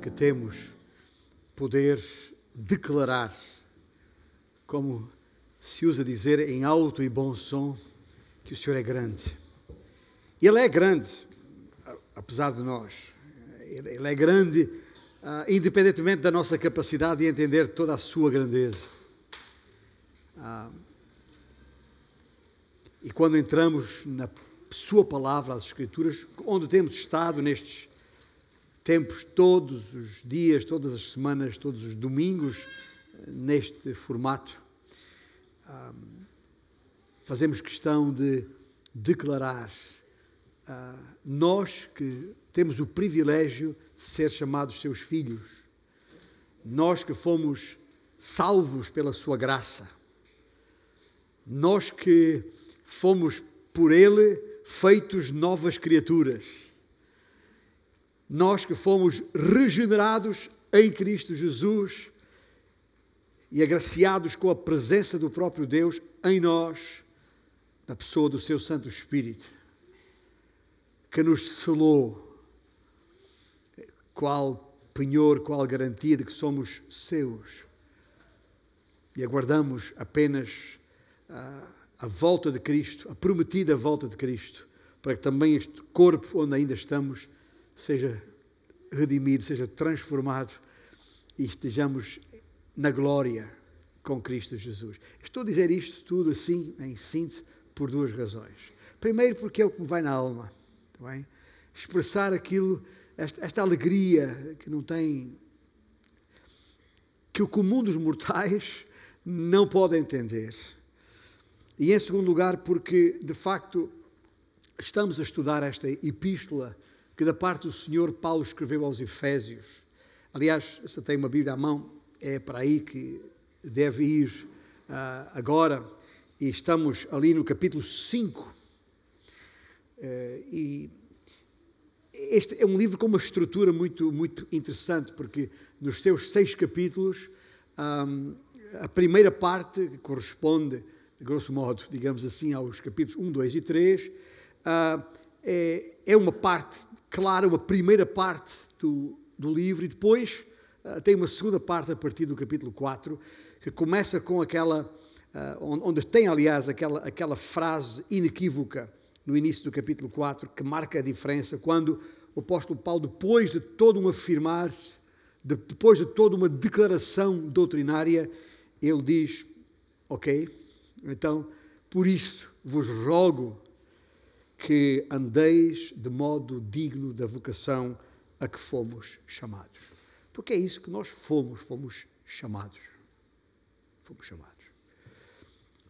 que temos poder declarar, como se usa dizer em alto e bom som, que o Senhor é grande. Ele é grande, apesar de nós. Ele é grande, uh, independentemente da nossa capacidade de entender toda a sua grandeza. Uh, e quando entramos na Sua palavra, as Escrituras, onde temos estado nestes tempos, todos os dias, todas as semanas, todos os domingos, neste formato, uh, fazemos questão de declarar ah, nós que temos o privilégio de ser chamados seus filhos, nós que fomos salvos pela sua graça, nós que fomos por Ele feitos novas criaturas, nós que fomos regenerados em Cristo Jesus e agraciados com a presença do próprio Deus em nós, na pessoa do seu Santo Espírito que nos selou. Qual penhor, qual garantia de que somos seus. E aguardamos apenas a, a volta de Cristo, a prometida volta de Cristo, para que também este corpo onde ainda estamos seja redimido, seja transformado e estejamos na glória com Cristo Jesus. Estou a dizer isto tudo assim, em síntese, por duas razões. Primeiro, porque é o que me vai na alma. Bem? Expressar aquilo, esta, esta alegria que não tem. que o comum dos mortais não pode entender. E em segundo lugar, porque de facto estamos a estudar esta epístola que da parte do Senhor Paulo escreveu aos Efésios. Aliás, se tem uma Bíblia à mão, é para aí que deve ir uh, agora. E estamos ali no capítulo 5 Uh, e este é um livro com uma estrutura muito, muito interessante, porque nos seus seis capítulos, um, a primeira parte, corresponde, grosso modo, digamos assim, aos capítulos 1, 2 e 3, uh, ah, é, é uma parte clara, uma primeira parte do, do livro, e depois uh, tem uma segunda parte a partir do capítulo 4, que começa com aquela, uh, onde tem, aliás, aquela, aquela frase inequívoca no início do capítulo 4, que marca a diferença quando o apóstolo Paulo, depois de todo um afirmar, de, depois de toda uma declaração doutrinária, ele diz: Ok, então, por isso vos rogo que andeis de modo digno da vocação a que fomos chamados. Porque é isso que nós fomos, fomos chamados. Fomos chamados.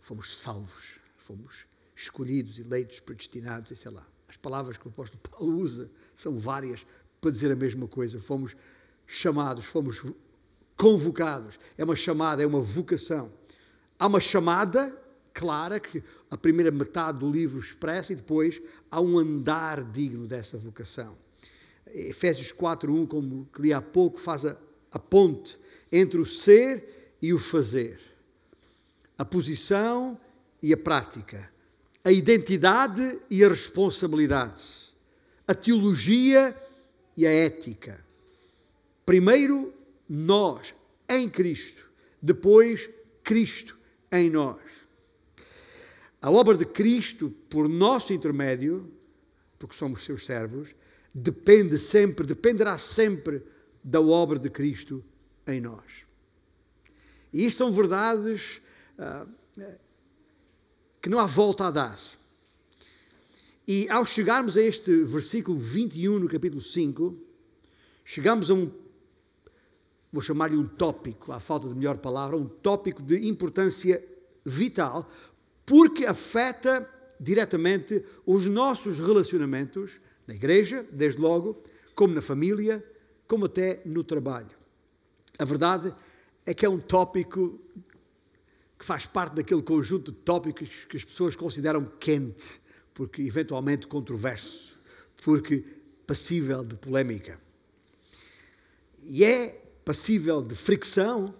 Fomos salvos, fomos escolhidos, eleitos, predestinados, e sei lá. As palavras que o apóstolo Paulo usa são várias para dizer a mesma coisa. Fomos chamados, fomos convocados. É uma chamada, é uma vocação. Há uma chamada clara que a primeira metade do livro expressa e depois há um andar digno dessa vocação. Efésios 4:1, como li há pouco, faz a, a ponte entre o ser e o fazer. A posição e a prática a identidade e a responsabilidade, a teologia e a ética. Primeiro, nós em Cristo, depois, Cristo em nós. A obra de Cristo, por nosso intermédio, porque somos seus servos, depende sempre, dependerá sempre da obra de Cristo em nós. E isto são verdades uh, que não há volta a dar. E ao chegarmos a este versículo 21 no capítulo 5, chegamos a um, vou chamar-lhe um tópico, à falta de melhor palavra, um tópico de importância vital, porque afeta diretamente os nossos relacionamentos na igreja, desde logo, como na família, como até no trabalho. A verdade é que é um tópico que faz parte daquele conjunto de tópicos que as pessoas consideram quente, porque eventualmente controverso, porque passível de polémica. E é passível de fricção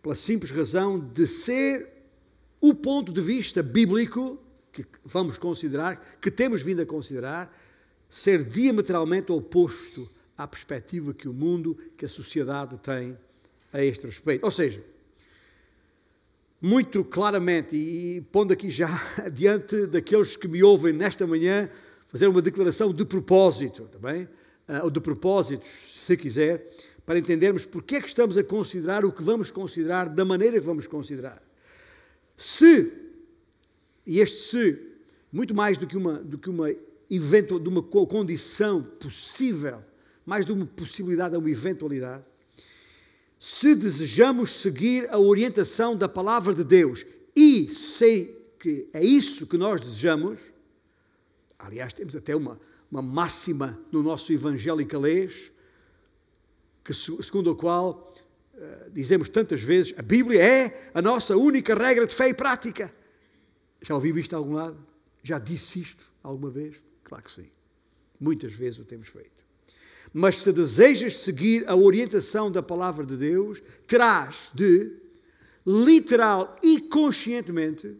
pela simples razão de ser o ponto de vista bíblico que vamos considerar, que temos vindo a considerar, ser diametralmente oposto à perspectiva que o mundo, que a sociedade tem a este respeito. Ou seja, muito claramente, e pondo aqui já diante daqueles que me ouvem nesta manhã, fazer uma declaração de propósito, também, tá ou de propósitos, se quiser, para entendermos porque é que estamos a considerar o que vamos considerar da maneira que vamos considerar. Se, e este se, muito mais do que uma, do que uma evento, de uma condição possível, mais de uma possibilidade a uma eventualidade, se desejamos seguir a orientação da palavra de Deus e sei que é isso que nós desejamos, aliás, temos até uma, uma máxima no nosso evangelicalês, que, segundo a qual dizemos tantas vezes, a Bíblia é a nossa única regra de fé e prática. Já ouviu isto de algum lado? Já disse isto alguma vez? Claro que sim. Muitas vezes o temos feito. Mas se desejas seguir a orientação da palavra de Deus, terás de, literal e conscientemente,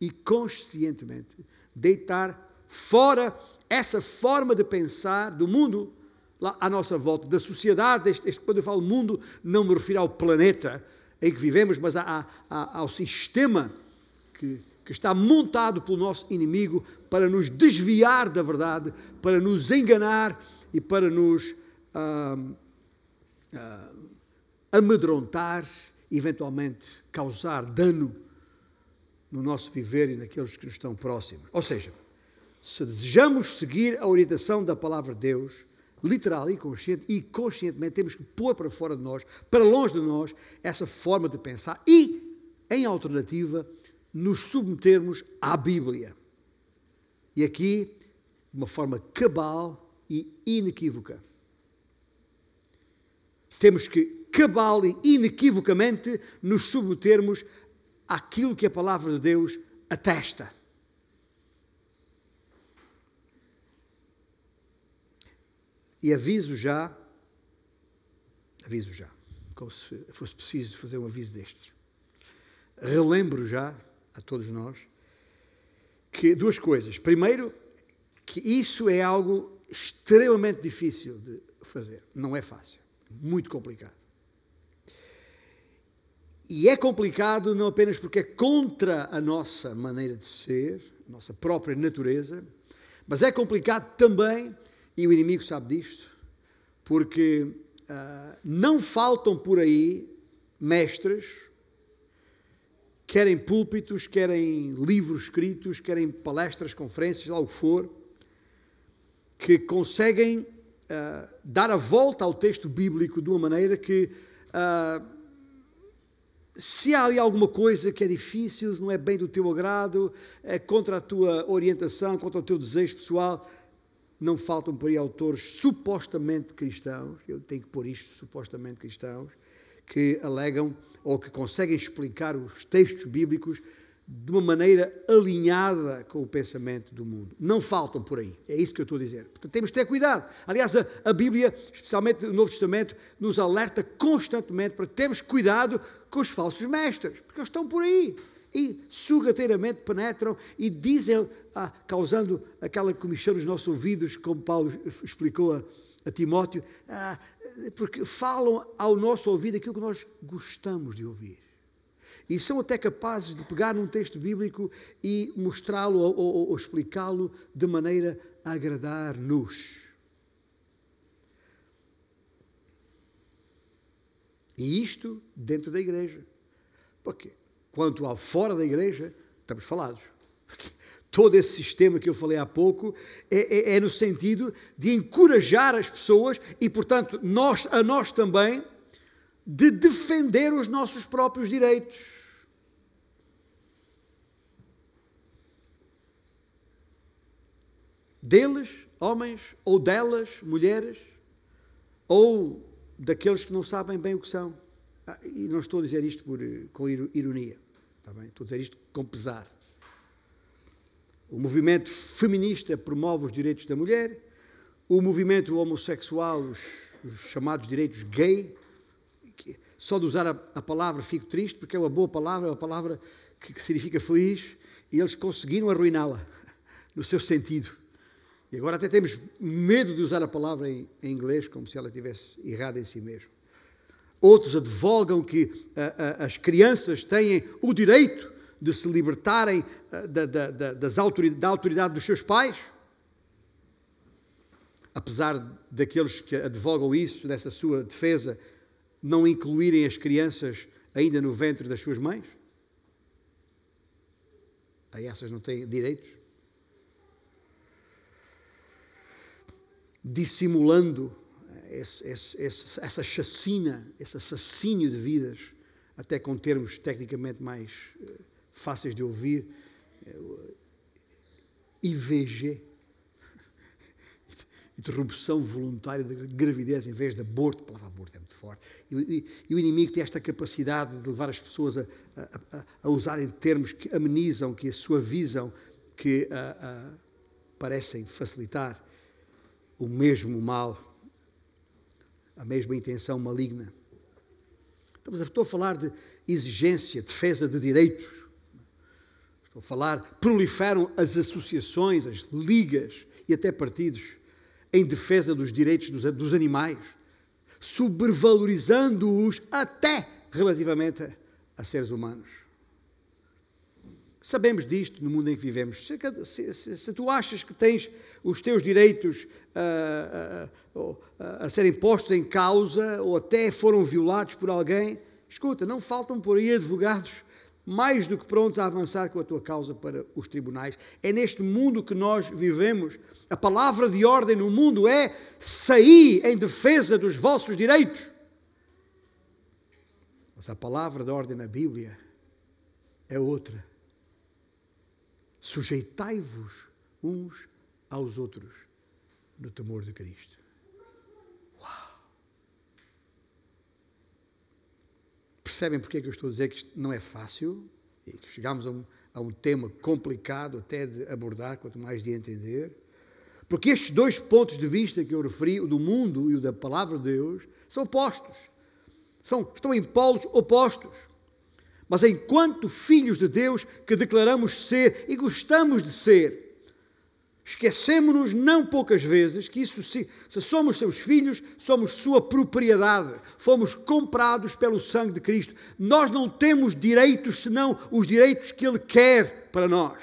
e conscientemente, deitar fora essa forma de pensar do mundo lá à nossa volta, da sociedade. Este, este, quando eu falo mundo, não me refiro ao planeta em que vivemos, mas a, a, ao sistema que, que está montado pelo nosso inimigo para nos desviar da verdade, para nos enganar e para nos ah, ah, amedrontar, eventualmente causar dano no nosso viver e naqueles que nos estão próximos. Ou seja, se desejamos seguir a orientação da palavra de Deus, literal e consciente, e conscientemente temos que pôr para fora de nós, para longe de nós, essa forma de pensar e, em alternativa, nos submetermos à Bíblia. E aqui, de uma forma cabal e inequívoca. Temos que cabal e inequivocamente nos submetermos àquilo que a palavra de Deus atesta. E aviso já, aviso já, como se fosse preciso fazer um aviso destes. Relembro já a todos nós que duas coisas. Primeiro, que isso é algo extremamente difícil de fazer. Não é fácil. Muito complicado. E é complicado não apenas porque é contra a nossa maneira de ser, a nossa própria natureza, mas é complicado também e o inimigo sabe disto, porque uh, não faltam por aí mestres, querem púlpitos, querem livros escritos, querem palestras, conferências, algo que for, que conseguem uh, dar a volta ao texto bíblico de uma maneira que, uh, se há ali alguma coisa que é difícil, não é bem do teu agrado, é contra a tua orientação, contra o teu desejo pessoal, não faltam por aí autores supostamente cristãos, eu tenho que pôr isto, supostamente cristãos, que alegam ou que conseguem explicar os textos bíblicos de uma maneira alinhada com o pensamento do mundo. Não faltam por aí, é isso que eu estou a dizer. Portanto, temos que ter cuidado. Aliás, a, a Bíblia, especialmente o Novo Testamento, nos alerta constantemente para termos cuidado com os falsos mestres, porque eles estão por aí e sugateiramente penetram e dizem, ah, causando aquela comichão nos nossos ouvidos, como Paulo explicou a, a Timóteo, ah, porque falam ao nosso ouvido aquilo que nós gostamos de ouvir. E são até capazes de pegar num texto bíblico e mostrá-lo ou, ou, ou explicá-lo de maneira a agradar-nos. E isto dentro da igreja. Porque quanto ao fora da igreja, estamos falados. Todo esse sistema que eu falei há pouco é, é, é no sentido de encorajar as pessoas e, portanto, nós, a nós também, de defender os nossos próprios direitos. Deles, homens, ou delas, mulheres, ou daqueles que não sabem bem o que são. Ah, e não estou a dizer isto por, com ironia. Está bem? Estou a dizer isto com pesar. O movimento feminista promove os direitos da mulher, o movimento homossexual, os, os chamados direitos gay, que, só de usar a, a, palavra fico triste, porque é uma boa palavra, é uma palavra que, que significa feliz, e eles conseguiram arruiná-la no seu sentido. E agora até temos medo de usar a palavra em, em inglês, como se ela estivesse errada em si mesmo. Outros advogam que a, a, as crianças têm o direito de se libertarem da, da, da, das autoridade, da autoridade dos seus pais. Apesar daqueles que advogam isso, nessa sua defesa, não incluírem as crianças ainda no ventre das suas mães. Aí essas não têm direitos. Dissimulando esse, esse, essa chacina, esse assassínio de vidas, até com termos tecnicamente mais eh, fáceis de ouvir, eh, IVG, interrupção voluntária de gravidez em vez de aborto, a palavra aborto é muito forte, e, e, e o inimigo tem esta capacidade de levar as pessoas a, a, a, a usarem termos que amenizam, que suavizam, que a, parecem facilitar o mesmo mal, a mesma intenção maligna. Estamos, estou a falar de exigência, defesa de direitos. Estou a falar, proliferam as associações, as ligas e até partidos em defesa dos direitos dos, dos animais, sobrevalorizando-os até relativamente a, a, seres humanos. Sabemos disto no mundo em que vivemos. Se, se, se tu achas que tens os teus direitos a, a, a serem postos em causa ou até foram violados por alguém, escuta, não faltam por aí advogados mais do que prontos a avançar com a tua causa para os tribunais. É neste mundo que nós vivemos. A palavra de ordem no mundo é sair em defesa dos vossos direitos. Mas a palavra de ordem na Bíblia é outra. Sujeitai-vos uns aos outros no temor de Cristo. Percebem porque é que eu estou a dizer que isto não é fácil e que chegamos a um, a um tema complicado até de abordar, quanto mais de entender? Porque estes dois pontos de vista que eu referi, o do mundo e o da palavra de Deus, são opostos. São, estão em polos opostos. Mas enquanto filhos de Deus que declaramos ser e gostamos de ser, Esquecemos-nos não poucas vezes que isso se, se somos seus filhos, somos sua propriedade, fomos comprados pelo sangue de Cristo. Nós não temos direitos senão os direitos que Ele quer para nós.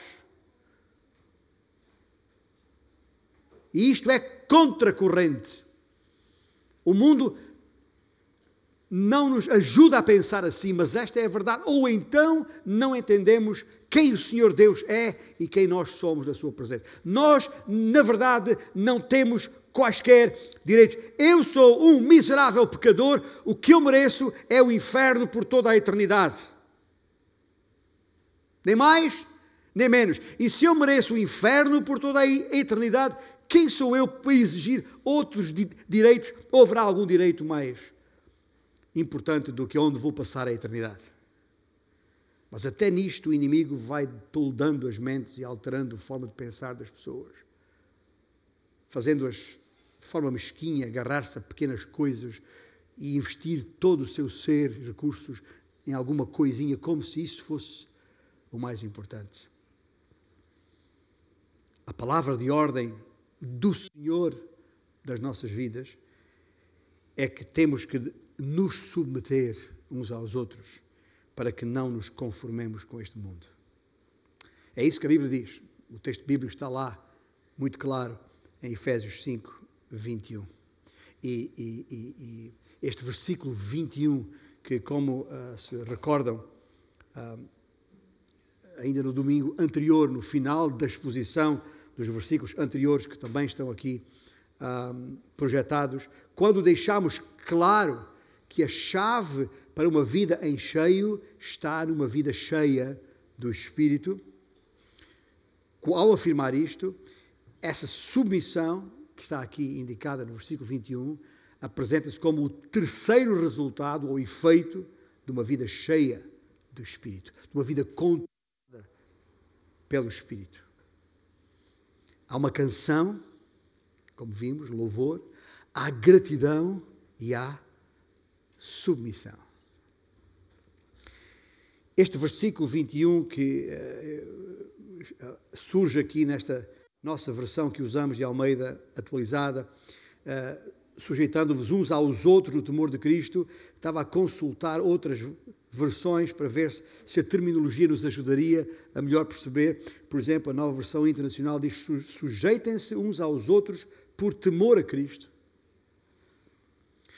E isto é contracorrente. O mundo não nos ajuda a pensar assim, mas esta é a verdade. Ou então não entendemos quem o Senhor Deus é e quem nós somos na Sua presença. Nós, na verdade, não temos quaisquer direitos. Eu sou um miserável pecador, o que eu mereço é o inferno por toda a eternidade. Nem mais, nem menos. E se eu mereço o inferno por toda a eternidade, quem sou eu para exigir outros direitos? Ou haverá algum direito mais importante do que onde vou passar a eternidade? Mas até nisto o inimigo vai toldando as mentes e alterando a forma de pensar das pessoas, fazendo-as de forma mesquinha agarrar-se a pequenas coisas e investir todo o seu ser, recursos, em alguma coisinha, como se isso fosse o mais importante. A palavra de ordem do Senhor das nossas vidas é que temos que nos submeter uns aos outros para que não nos conformemos com este mundo. É isso que a Bíblia diz. O texto bíblico está lá, muito claro, em Efésios 5, 21. E, e, e, e este versículo 21, que, como uh, se recordam, uh, ainda no domingo anterior, no final da exposição dos versículos anteriores, que também estão aqui uh, projetados, quando deixamos claro que a chave para uma vida em cheio está numa vida cheia do Espírito. Ao afirmar isto, essa submissão, que está aqui indicada no versículo 21, apresenta-se como o terceiro resultado ou efeito de uma vida cheia do Espírito, de uma vida controlada pelo Espírito. Há uma canção, como vimos, louvor, há gratidão e há submissão. Este versículo 21 que uh, surge aqui nesta, nossa versão que usamos de Almeida atualizada, uh, sujeitando-vos uns aos outros no temor de Cristo, estava a consultar outras versões para ver se a terminologia nos ajudaria a melhor perceber. Por exemplo, a nova versão internacional diz: sujeitem-se uns aos outros por temor a Cristo.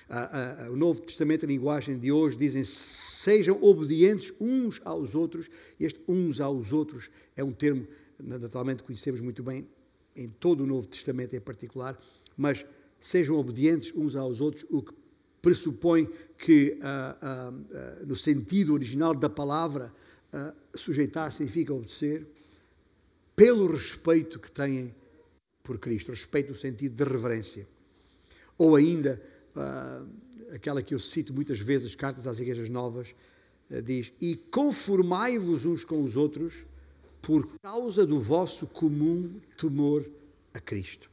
A, a, o Novo Testamento, a linguagem de hoje, dizem sejam obedientes uns aos outros. Este uns aos outros é um termo naturalmente conhecemos muito bem em todo o Novo Testamento em particular, mas sejam obedientes uns aos outros, o que pressupõe que, ah, ah, ah, no sentido original da palavra, sujeitar significa obedecer, pelo respeito que têm por Cristo, respeito no sentido de reverência. Ou ainda, aquela que eu cito muitas vezes, as cartas às igrejas novas, diz: E conformai-vos uns com os outros, por causa do vosso comum temor a Cristo.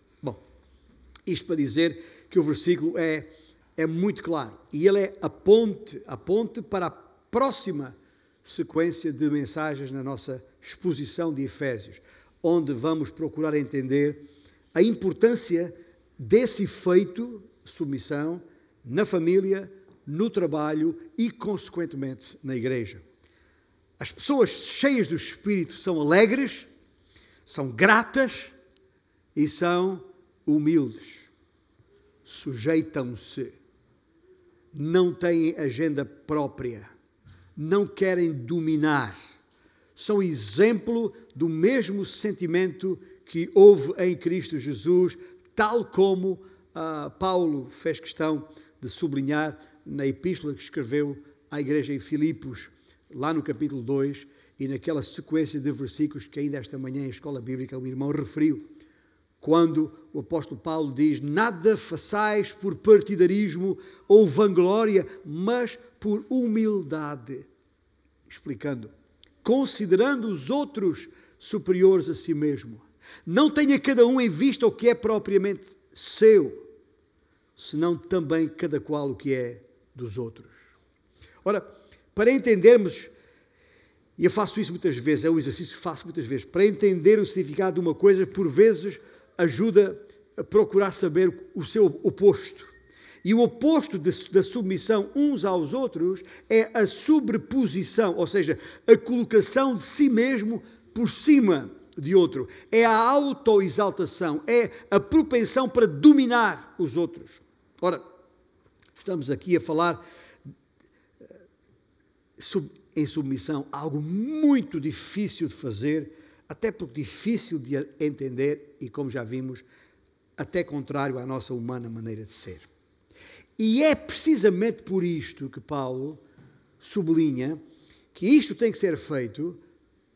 Isto para dizer que o versículo é, é muito claro e ele é a ponte, a ponte para a próxima sequência de mensagens na nossa exposição de Efésios, onde vamos procurar entender a importância desse feito, submissão, na família, no trabalho e, consequentemente, na igreja. As pessoas cheias do Espírito são alegres, são gratas e são humildes, sujeitam-se, não têm agenda própria, não querem dominar, são exemplo do mesmo sentimento que houve em Cristo Jesus, tal como uh, Paulo fez questão de sublinhar na epístola que escreveu à igreja em Filipos, lá no capítulo 2, e naquela sequência de versículos que ainda esta manhã em escola bíblica o irmão referiu quando o apóstolo Paulo diz: Nada façais por partidarismo ou vanglória, mas por humildade. Explicando, considerando os outros superiores a si mesmo. Não tenha cada um em vista o que é propriamente seu, senão também cada qual o que é dos outros. Ora, para entendermos, e eu faço isso muitas vezes, é um exercício que faço muitas vezes, para entender o significado de uma coisa, por vezes ajuda a procurar saber o seu oposto. E o oposto de, da submissão uns aos outros é a sobreposição, ou seja, a colocação de si mesmo por cima de outro. É a autoexaltação, é a propensão para dominar os outros. Ora, estamos aqui a falar eh, em submissão, algo muito difícil de fazer até porque difícil de entender e, como já vimos, até contrário à nossa humana maneira de ser. E é precisamente por isto que Paulo sublinha que isto tem que ser feito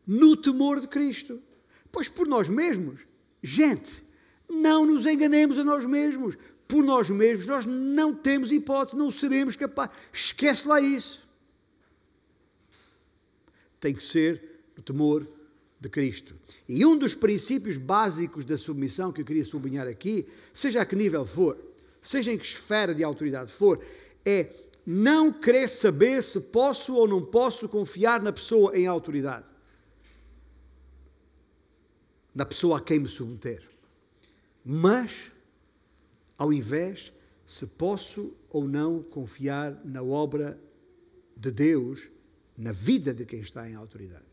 no temor de Cristo. Pois por nós mesmos, gente, não nos enganemos a nós mesmos. Por nós mesmos, nós não temos hipótese, não seremos capazes. Esquece lá isso. Tem que ser no temor de Cristo. E um dos princípios básicos da submissão que eu queria sublinhar aqui, seja a que nível for, seja em que esfera de autoridade for, é não querer saber se posso ou não posso confiar na pessoa em autoridade. Na pessoa a quem me submeter. Mas, ao invés, se posso ou não confiar na obra de Deus, na vida de quem está em autoridade.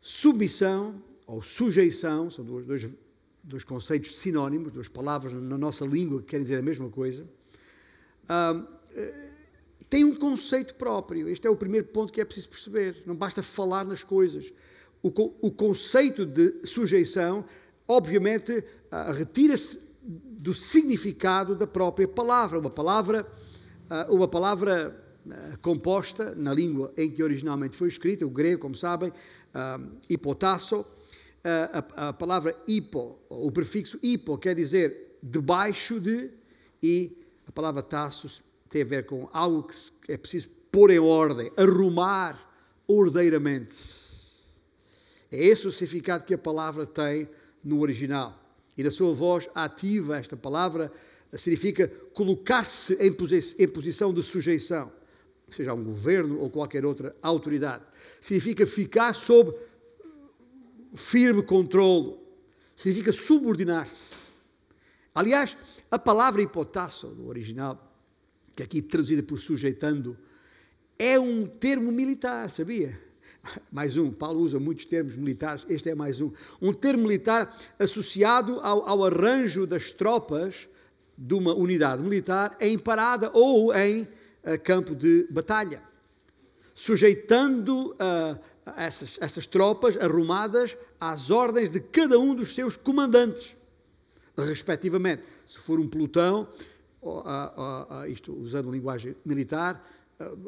Submissão ou sujeição são dois, dois, dois conceitos sinónimos, duas palavras na nossa língua que querem dizer a mesma coisa. Ah, tem um conceito próprio. Este é o primeiro ponto que é preciso perceber. Não basta falar nas coisas. O, o conceito de sujeição, obviamente, ah, retira-se do significado da própria palavra. Uma palavra, ah, uma palavra composta na língua em que originalmente foi escrita, o grego, como sabem, hipotasso, uh, a, a, palavra hipo, o prefixo hipo quer dizer debaixo de, e a palavra tasso tem a ver com algo que é preciso pôr em ordem, arrumar ordeiramente. É esse o significado que a palavra tem no original. E na sua voz ativa, esta palavra significa colocar-se em, posição de sujeição, seja um governo ou qualquer outra autoridade. Significa ficar sob firme controle. Significa subordinar-se. Aliás, a palavra hipotasso, no original, que aqui traduzida por sujeitando, é um termo militar, sabia? Mais um, Paulo usa muitos termos militares, este é mais um. Um termo militar associado ao, ao arranjo das tropas de uma unidade militar em parada ou em uh, campo de batalha, sujeitando uh, essas, essas tropas arrumadas às ordens de cada um dos seus comandantes, respectivamente. Se for um pelotão, isto usando linguagem militar,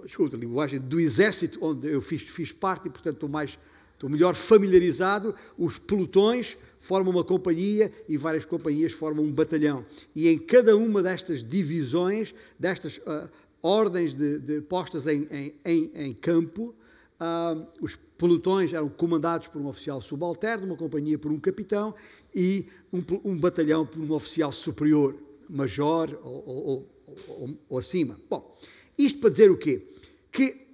desculpa, linguagem do exército onde eu fiz, fiz parte e, portanto, estou, mais, estou melhor familiarizado, os pelotões formam uma companhia e várias companhias formam um batalhão. E em cada uma destas divisões, destas uh, ordens de, de postas em, em, em, em campo, uh, os pelotões eram comandados por um oficial subalterno, uma companhia por um capitão e um, um batalhão por um oficial superior, major ou, ou, ou, ou acima. Bom, isto para dizer o quê? Que,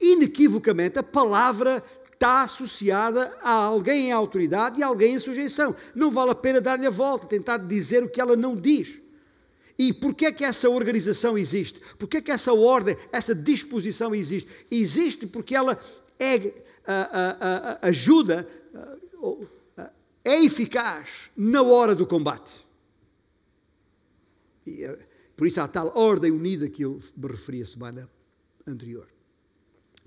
inequivocamente, a palavra está associada a alguém em autoridade e a alguém em sujeição. Não vale a pena dar-lhe a volta, tentar dizer o que ela não diz. E porquê é que essa organização existe? Porquê é que essa ordem, essa disposição existe? Existe porque ela é, a, a, a, ajuda, é eficaz na hora do combate. Eh, por isso há a tal ordem unida que eu me referi a semana anterior.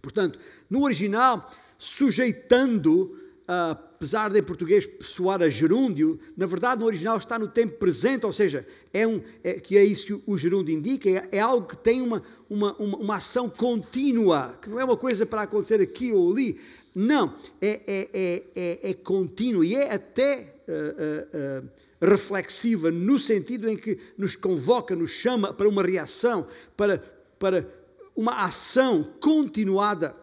Portanto, no original, sujeitando, apesar de em português soar a gerúndio, na verdade no original está no tempo presente, ou seja, é um, é, que é isso que o gerúndio indica, é, é algo que tem uma, uma, uma, uma, ação contínua, que não é uma coisa para acontecer aqui ou ali, não, é, é, é, é, é contínuo e é até uh, uh, reflexiva no sentido em que nos convoca, nos chama para uma reação, para, para uma ação continuada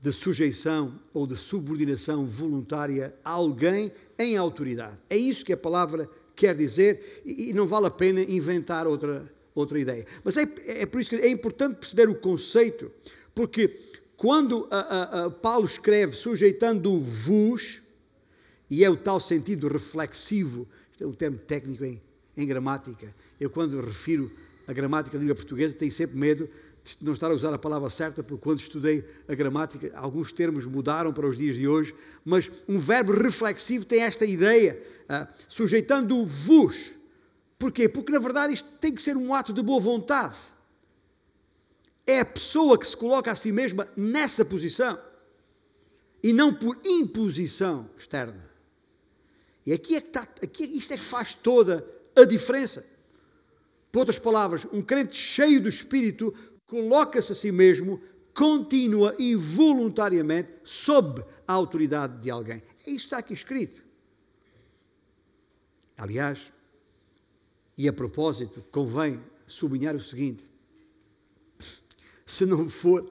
de sujeição ou de subordinação voluntária a alguém em autoridade. É isso que a palavra quer dizer e não vale a pena inventar outra, outra ideia. Mas é, é por isso que é importante perceber o conceito, porque quando a, a, a Paulo escreve sujeitando-vos, e é o tal sentido reflexivo, é um termo técnico em, em gramática. Eu, quando refiro a gramática da língua portuguesa, tenho sempre medo de não estar a usar a palavra certa, porque quando estudei a gramática, alguns termos mudaram para os dias de hoje, mas um verbo reflexivo tem esta ideia, ah, sujeitando-vos. Porquê? Porque, na verdade, isto tem que ser um ato de boa vontade. É a pessoa que se coloca a si mesma nessa posição e não por imposição externa. E aqui é que está, aqui, isto é que faz toda a diferença. Por outras palavras, um crente cheio do Espírito coloca-se a si mesmo contínua e voluntariamente sob a autoridade de alguém. É isso que está aqui escrito. Aliás, e a propósito, convém sublinhar o seguinte: se não for,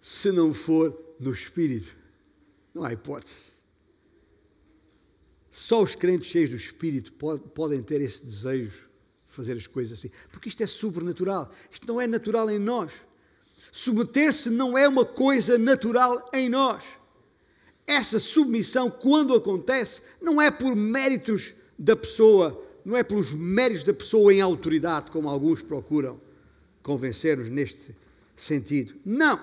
se não for no Espírito, não há hipótese. Só os crentes cheios do Espírito podem ter esse desejo de fazer as coisas assim. Porque isto é sobrenatural. Isto não é natural em nós. Submeter-se não é uma coisa natural em nós. Essa submissão, quando acontece, não é por méritos da pessoa, não é pelos méritos da pessoa em autoridade, como alguns procuram convencer-nos neste sentido. Não.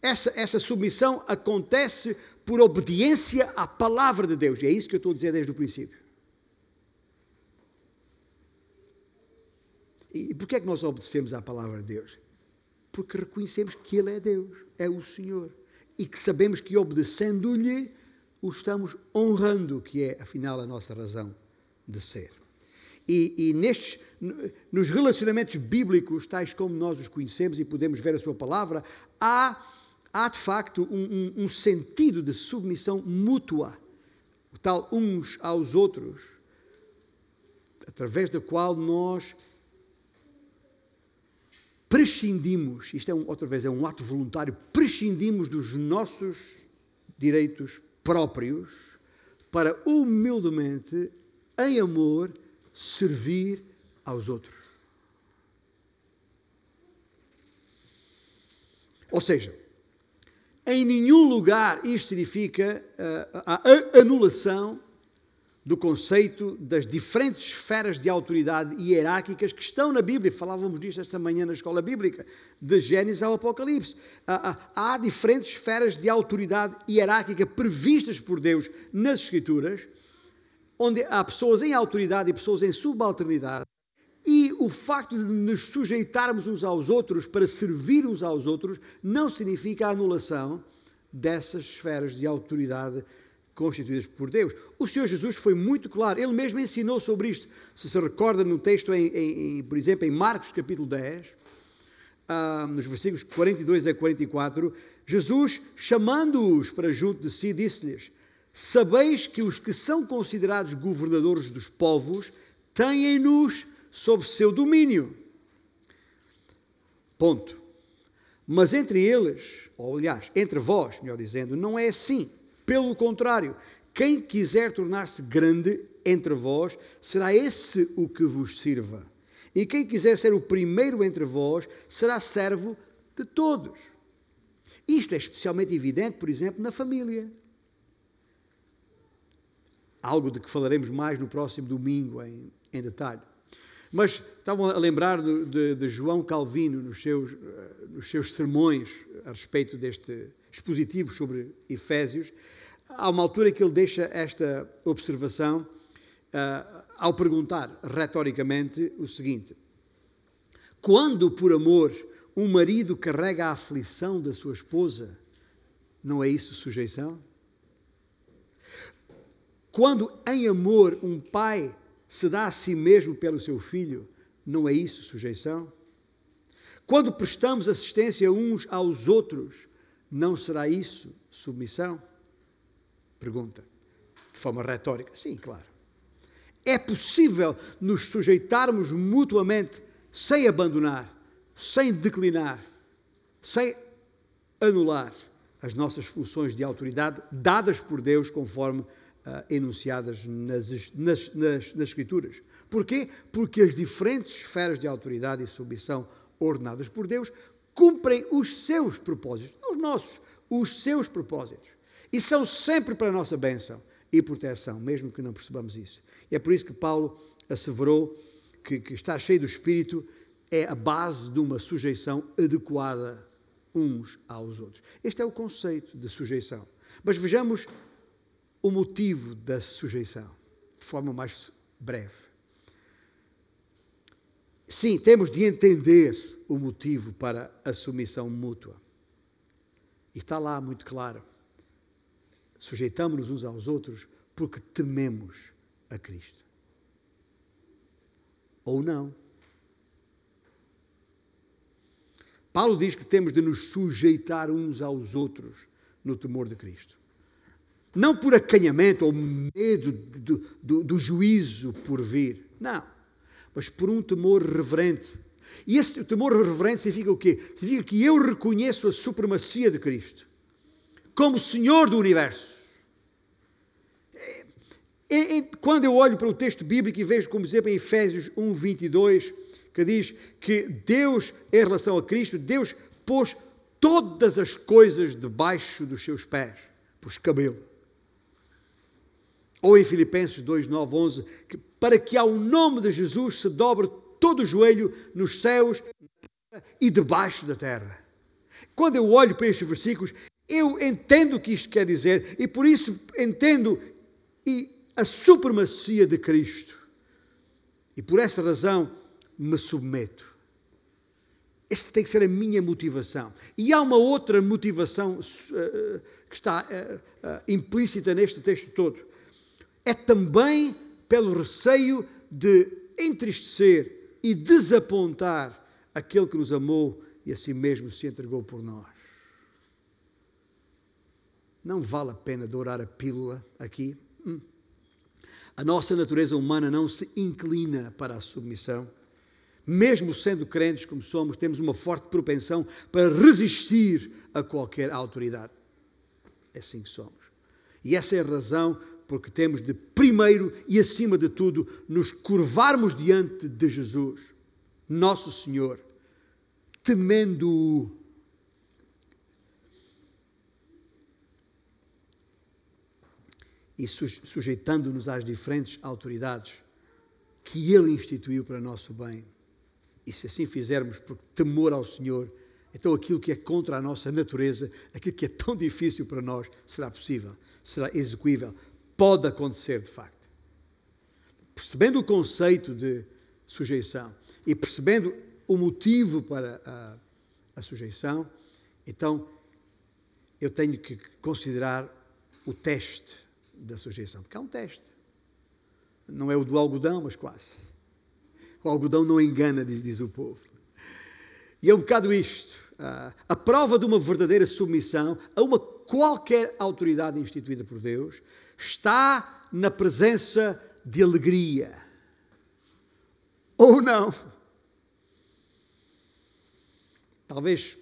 Essa, essa submissão acontece por obediência à palavra de Deus. E é isso que eu estou a dizer desde o princípio. E porquê é que nós obedecemos à palavra de Deus? Porque reconhecemos que Ele é Deus, é o Senhor. E que sabemos que obedecendo-lhe, o estamos honrando, que é, afinal, a nossa razão de ser. E, e, nestes, nos relacionamentos bíblicos, tais como nós os conhecemos e podemos ver a Sua palavra, há há de facto um, um, um sentido de submissão mútua, o tal uns aos outros, através da qual nós prescindimos, isto é um, outra vez é um ato voluntário, prescindimos dos nossos direitos próprios para humildemente, em amor, servir aos outros. Ou seja, em nenhum lugar isto significa uh, a anulação do conceito das diferentes esferas de autoridade hierárquicas que estão na Bíblia. Falávamos disto esta manhã na escola bíblica, de Gênesis ao Apocalipse. Há diferentes esferas de autoridade hierárquica previstas por Deus nas Escrituras, onde há pessoas em autoridade e pessoas em subalternidade. E o facto de nos sujeitarmos uns aos outros para servir uns aos outros não significa a anulação dessas esferas de autoridade constituídas por Deus. O Senhor Jesus foi muito claro, ele mesmo ensinou sobre isto. Se se recorda no texto, em, em, por exemplo, em Marcos capítulo 10, ah, nos versículos 42 a 44, Jesus, chamando-os para junto de si, disse-lhes: Sabeis que os que são considerados governadores dos povos têm-nos sob seu domínio. Ponto. Mas entre eles, ou aliás, entre vós, melhor dizendo, não é assim. Pelo contrário, quem quiser tornar-se grande entre vós, será esse o que vos sirva. E quem quiser ser o primeiro entre vós, será servo de todos. Isto é especialmente evidente, por exemplo, na família. Algo de que falaremos mais no próximo domingo em, em detalhe. Mas estavam a lembrar de, de, de João Calvino nos seus, eh, nos seus sermões a respeito deste expositivo sobre Efésios, Há uma altura que ele deixa esta observação uh, ao perguntar retoricamente o seguinte: Quando por amor um marido carrega a aflição da sua esposa, não é isso sujeição? Quando em amor um pai se dá a si mesmo pelo seu filho, não é isso sujeição? Quando prestamos assistência uns aos outros, não será isso submissão? Pergunta, de forma retórica. Sim, claro. É possível nos sujeitarmos mutuamente sem abandonar, sem declinar, sem anular as nossas funções de autoridade dadas por Deus conforme enunciadas nas, nas, nas, nas Escrituras. Porquê? Porque as diferentes esferas de autoridade e submissão ordenadas por Deus cumprem os seus propósitos, não os nossos, os seus propósitos. E são sempre para a nossa bênção e proteção, mesmo que não percebamos isso. E é por isso que Paulo asseverou que, que estar cheio do Espírito é a base de uma sujeição adequada uns aos outros. Este é o conceito de sujeição. Mas vejamos o motivo da sujeição, de forma mais breve. Sim, temos de entender o motivo para a submissão mútua. E está lá muito claro sujeitamos-nos uns aos outros porque tememos a Cristo. Ou não. Paulo diz que temos de nos sujeitar uns aos outros no temor de Cristo. Não por acanhamento ou medo do, do, do juízo por vir. Não. Mas por um temor reverente. E esse temor reverente significa o quê? Significa que eu reconheço a supremacia de Cristo como Senhor do universo. Quando eu olho para o texto bíblico e vejo, como exemplo, em Efésios 1, 22, que diz que Deus, em relação a Cristo, Deus pôs todas as coisas debaixo dos seus pés, pôs cabelo. Ou em Filipenses 2, 9, 11, que para que ao nome de Jesus se dobre todo o joelho nos céus e debaixo da terra. Quando eu olho para estes versículos, eu entendo o que isto quer dizer e por isso entendo e a supremacia de Cristo. E por essa razão me submeto. Essa tem que ser a minha motivação. E há uma outra motivação uh, que está uh, uh, implícita neste texto todo. É também pelo receio de entristecer e desapontar aquele que nos amou e assim mesmo se entregou por nós. Não vale a pena dourar a pílula aqui. Hum. A nossa natureza humana não se inclina para a submissão. Mesmo sendo crentes como somos, temos uma forte propensão para resistir a qualquer autoridade. É assim que somos. E essa é a razão porque temos de primeiro e acima de tudo nos curvarmos diante de Jesus, nosso Senhor, temendo-o. E sujeitando-nos às diferentes autoridades que Ele instituiu para nosso bem. E se assim fizermos, porque temor ao Senhor, então aquilo que é contra a nossa natureza, aquilo que é tão difícil para nós, será possível, será execuível, pode acontecer de facto. Percebendo o conceito de sujeição e percebendo o motivo para a, a sujeição, então eu tenho que considerar o teste da sujeição, porque há um teste. Não é o do algodão, mas quase. O algodão não engana, diz, diz o povo. E é um bocado isto. Uh, a prova de uma verdadeira submissão a uma qualquer autoridade instituída por Deus está na presença de alegria. Ou não. Talvez.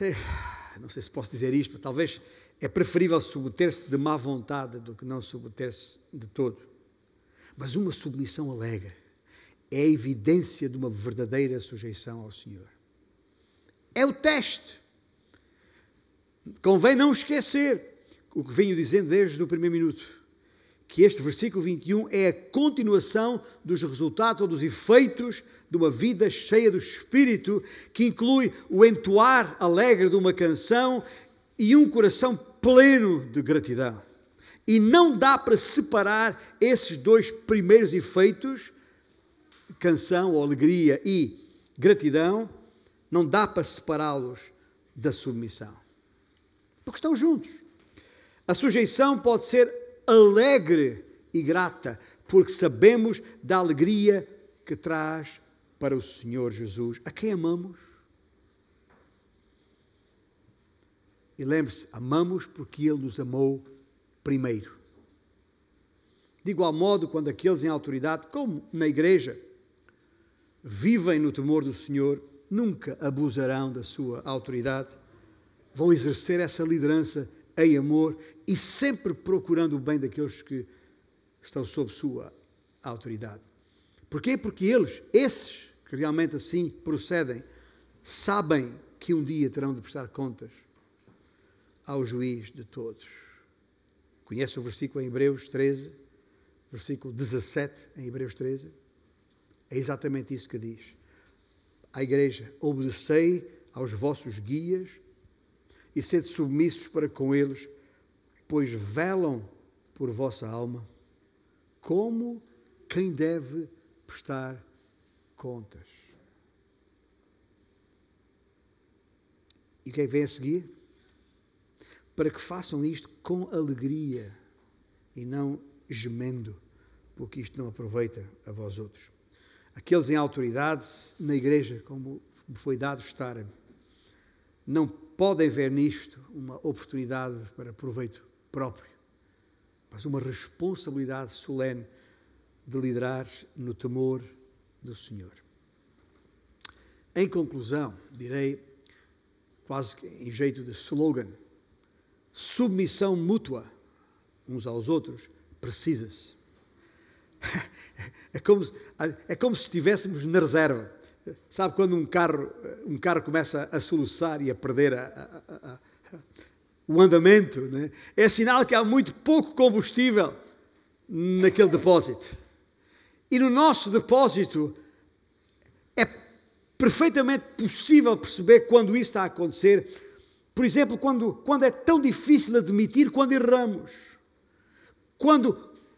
Eh, não sei se posso dizer isto, mas talvez é preferível submeter-se de má vontade do que não submeter-se de todo. Mas uma submissão alegre é a evidência de uma verdadeira sujeição ao Senhor. É o teste. Convém não esquecer o que venho dizendo desde o primeiro minuto, que este versículo 21 é a continuação dos resultados ou dos efeitos de uma vida cheia do Espírito, que inclui o entoar alegre de uma canção e um coração pleno de gratidão. E não dá para separar esses dois primeiros efeitos, canção ou alegria e gratidão, não dá para separá-los da submissão. Porque estão juntos. A sujeição pode ser alegre e grata, porque sabemos da alegria que traz para o Senhor Jesus, a quem amamos E lembre-se, amamos porque Ele nos amou primeiro. De igual modo, quando aqueles em autoridade, como na igreja, vivem no temor do Senhor, nunca abusarão da sua autoridade, vão exercer essa liderança em amor e sempre procurando o bem daqueles que estão sob sua autoridade. Porquê? Porque eles, esses que realmente assim procedem, sabem que um dia terão de prestar contas ao juiz de todos. Conhece o versículo em Hebreus 13, versículo 17 em Hebreus 13? É exatamente isso que diz. A igreja, obedecei aos vossos guias e sede submissos para com eles, pois velam por vossa alma, como quem deve prestar contas. E o que é que vem a seguir? para que façam isto com alegria e não gemendo, porque isto não aproveita a vós outros. Aqueles em autoridade na igreja, como me foi dado estar, não podem ver nisto uma oportunidade para proveito próprio, mas uma responsabilidade solene de liderar no temor do Senhor. Em conclusão, direi, quase em jeito de slogan, submissão mútua uns aos outros, precisa-se. É como, é como se estivéssemos na reserva. Sabe quando um carro, um carro começa a soluçar e a perder a, a, a, o andamento? Né? É sinal que há muito pouco combustível naquele depósito. E no nosso depósito é perfeitamente possível perceber quando isso está a acontecer por exemplo, quando, quando é tão difícil admitir quando erramos, quando,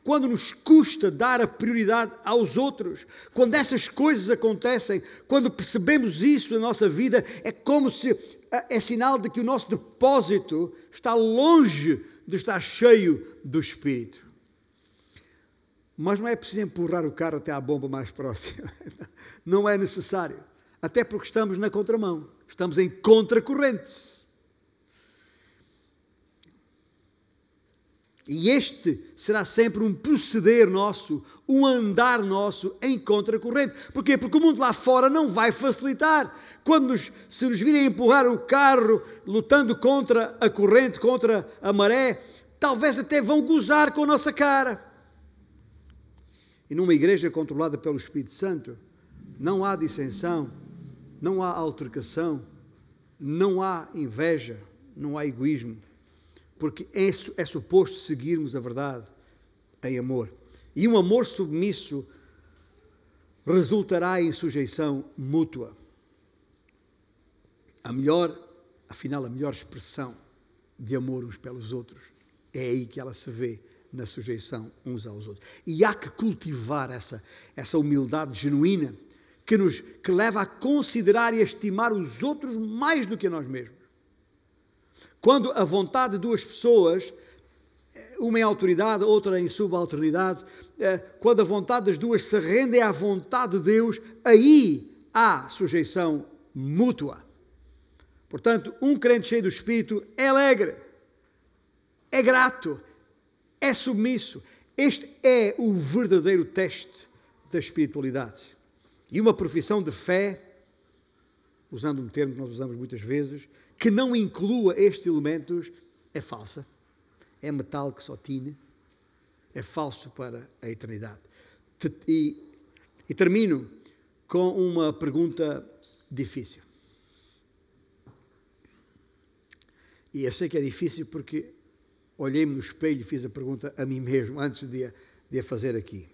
quando nos custa dar a prioridade aos outros, quando essas coisas acontecem, quando percebemos isso na nossa vida, é como se é sinal de que o nosso depósito está longe de estar cheio do Espírito. Mas não é preciso empurrar o carro até à bomba mais próxima. Não é necessário. Até porque estamos na contramão. Estamos em contracorrente. E este será sempre um proceder nosso, um andar nosso em contracorrente. Porquê? Porque o mundo lá fora não vai facilitar. Quando nos, se nos virem empurrar o carro lutando contra a corrente, contra a maré, talvez até vão gozar com a nossa cara. E numa igreja controlada pelo Espírito Santo, não há dissensão, não há altercação, não há inveja, não há egoísmo porque é, é suposto seguirmos a verdade em amor. E um amor submisso resultará em sujeição mútua. A melhor, afinal, a melhor expressão de amor uns pelos outros é aí que ela se vê na sujeição uns aos outros. E há que cultivar essa, essa humildade genuína que nos que leva a considerar e a estimar os outros mais do que nós mesmos. Quando a vontade de duas pessoas, uma em autoridade, outra em subalternidade, eh, quando a vontade das duas se rende à vontade de Deus, aí há sujeição mútua. Portanto, um crente cheio do Espírito é alegre, é grato, é submisso. Este é o verdadeiro teste da espiritualidade. E uma profissão de fé, usando um termo que nós usamos muitas vezes, que não inclua estes elementos, é falsa. É metal que só tine. É falso para a eternidade. E, e termino com uma pergunta difícil. E eu sei que é difícil porque olhei-me no espelho e fiz a pergunta a mim mesmo antes de de a fazer aqui.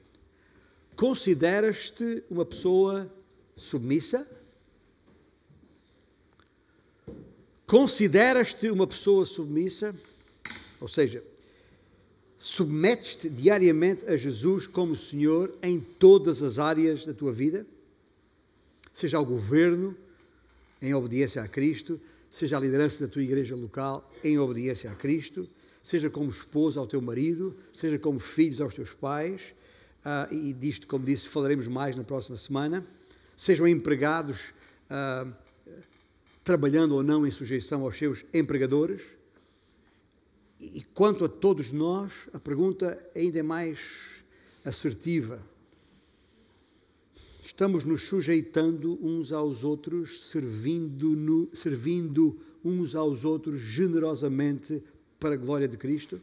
Consideras-te uma pessoa submissa? Consideras-te uma pessoa submissa? Ou seja, submetes-te diariamente a Jesus como Senhor em todas as áreas da tua vida? Seja ao governo, em obediência a Cristo, seja a liderança da tua igreja local, em obediência a Cristo, seja como esposa ao teu marido, seja como filhos aos teus pais, uh, e disto, como disse, falaremos mais na próxima semana, sejam empregados uh, trabalhando ou não em sujeição aos seus empregadores. E quanto a todos nós, a pergunta ainda é mais assertiva. Estamos nos sujeitando uns aos outros, servindo, no, servindo uns aos outros generosamente para a glória de Cristo?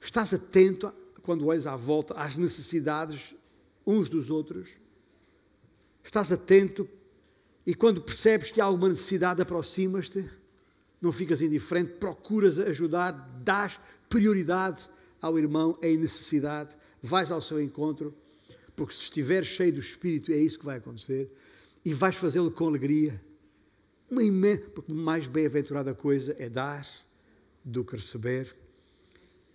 Estás atento, quando olhas à volta, às necessidades uns dos outros? Estás atento e quando percebes que há alguma necessidade, aproximas-te? Não ficas indiferente, procuras ajudar, dás prioridade ao irmão em necessidade, vais ao seu encontro, porque se estiver cheio do Espírito, é isso que vai acontecer, e vais fazê-lo com alegria. Uma porque mais bem-aventurada coisa é dar do que receber.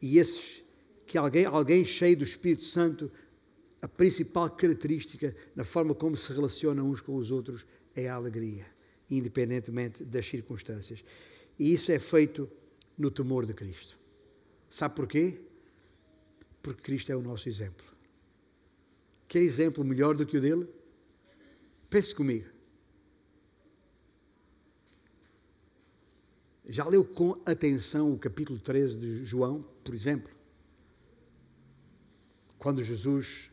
E esses que alguém, alguém cheio do Espírito Santo, a principal característica na forma como se relacionam uns com os outros é a alegria, independentemente das circunstâncias. E isso é feito no temor de Cristo. Sabe porquê? Porque Cristo é o nosso exemplo. Quer exemplo melhor do que o dele? Pense comigo. Já leu com atenção o capítulo 13 de João, por exemplo? Quando Jesus,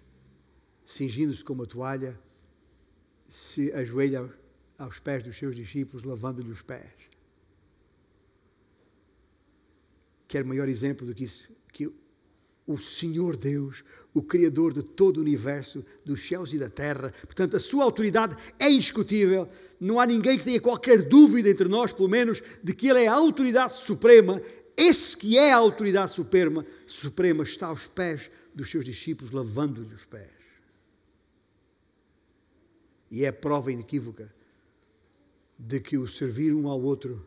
cingindo-se com uma toalha, se ajoelha aos pés dos seus discípulos, lavando-lhe os pés. Quer maior exemplo do que isso? Que o Senhor Deus, o Criador de todo o universo, dos céus e da terra. Portanto, a sua autoridade é indiscutível. Não há ninguém que tenha qualquer dúvida entre nós, pelo menos, de que Ele é a autoridade suprema. Esse que é a autoridade suprema, suprema está aos pés dos seus discípulos, lavando-lhe os pés. E é prova inequívoca de que o servir um ao outro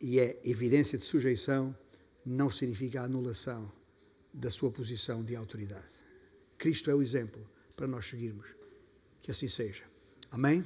e é evidência de sujeição não significa anulação da sua posição de autoridade. Cristo é o exemplo para nós seguirmos. Que assim seja. Amém?